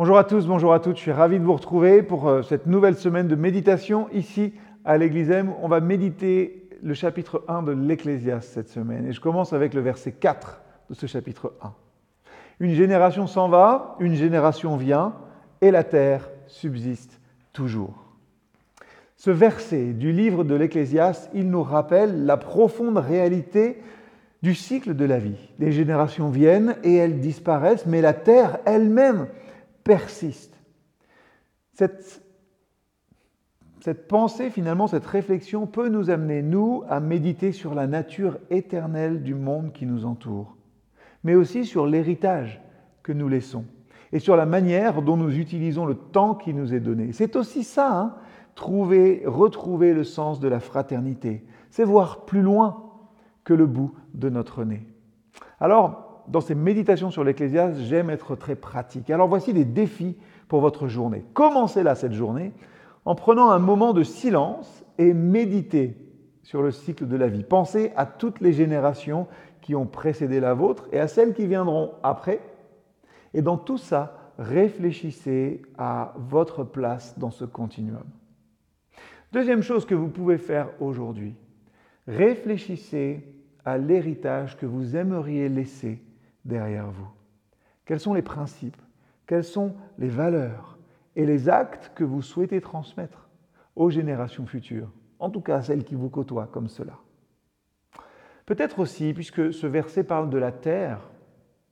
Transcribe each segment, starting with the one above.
Bonjour à tous, bonjour à toutes, je suis ravi de vous retrouver pour euh, cette nouvelle semaine de méditation ici à l'Église M. On va méditer le chapitre 1 de l'Ecclésiaste cette semaine et je commence avec le verset 4 de ce chapitre 1. Une génération s'en va, une génération vient et la terre subsiste toujours. Ce verset du livre de l'Ecclésiaste, il nous rappelle la profonde réalité du cycle de la vie. Les générations viennent et elles disparaissent, mais la terre elle-même persiste. Cette, cette pensée, finalement, cette réflexion peut nous amener, nous, à méditer sur la nature éternelle du monde qui nous entoure, mais aussi sur l'héritage que nous laissons et sur la manière dont nous utilisons le temps qui nous est donné. C'est aussi ça, hein, trouver, retrouver le sens de la fraternité. C'est voir plus loin que le bout de notre nez. Alors, dans ces méditations sur l'Ecclésiaste, j'aime être très pratique. Alors voici des défis pour votre journée. Commencez-là cette journée en prenant un moment de silence et méditez sur le cycle de la vie. Pensez à toutes les générations qui ont précédé la vôtre et à celles qui viendront après. Et dans tout ça, réfléchissez à votre place dans ce continuum. Deuxième chose que vous pouvez faire aujourd'hui, réfléchissez à l'héritage que vous aimeriez laisser derrière vous Quels sont les principes? Quelles sont les valeurs et les actes que vous souhaitez transmettre aux générations futures? En tout cas, celles qui vous côtoient comme cela. Peut-être aussi, puisque ce verset parle de la terre,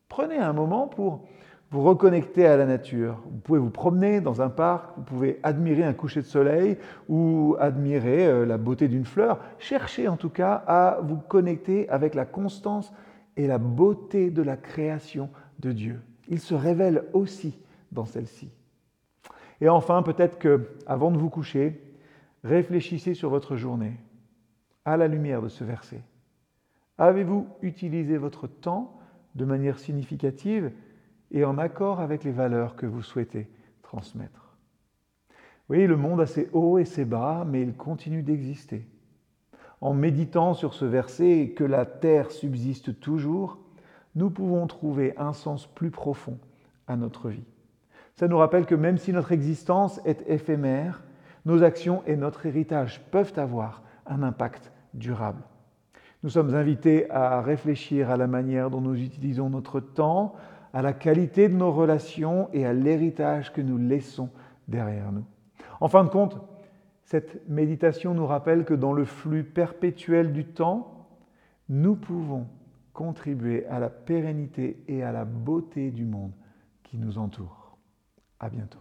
prenez un moment pour vous reconnecter à la nature. Vous pouvez vous promener dans un parc, vous pouvez admirer un coucher de soleil ou admirer euh, la beauté d'une fleur. Cherchez en tout cas à vous connecter avec la constance et la beauté de la création de Dieu. Il se révèle aussi dans celle-ci. Et enfin, peut-être que, avant de vous coucher, réfléchissez sur votre journée à la lumière de ce verset. Avez-vous utilisé votre temps de manière significative et en accord avec les valeurs que vous souhaitez transmettre? Oui, le monde a ses hauts et ses bas, mais il continue d'exister en méditant sur ce verset et que la terre subsiste toujours, nous pouvons trouver un sens plus profond à notre vie. Ça nous rappelle que même si notre existence est éphémère, nos actions et notre héritage peuvent avoir un impact durable. Nous sommes invités à réfléchir à la manière dont nous utilisons notre temps, à la qualité de nos relations et à l'héritage que nous laissons derrière nous. En fin de compte, cette méditation nous rappelle que dans le flux perpétuel du temps, nous pouvons contribuer à la pérennité et à la beauté du monde qui nous entoure. À bientôt.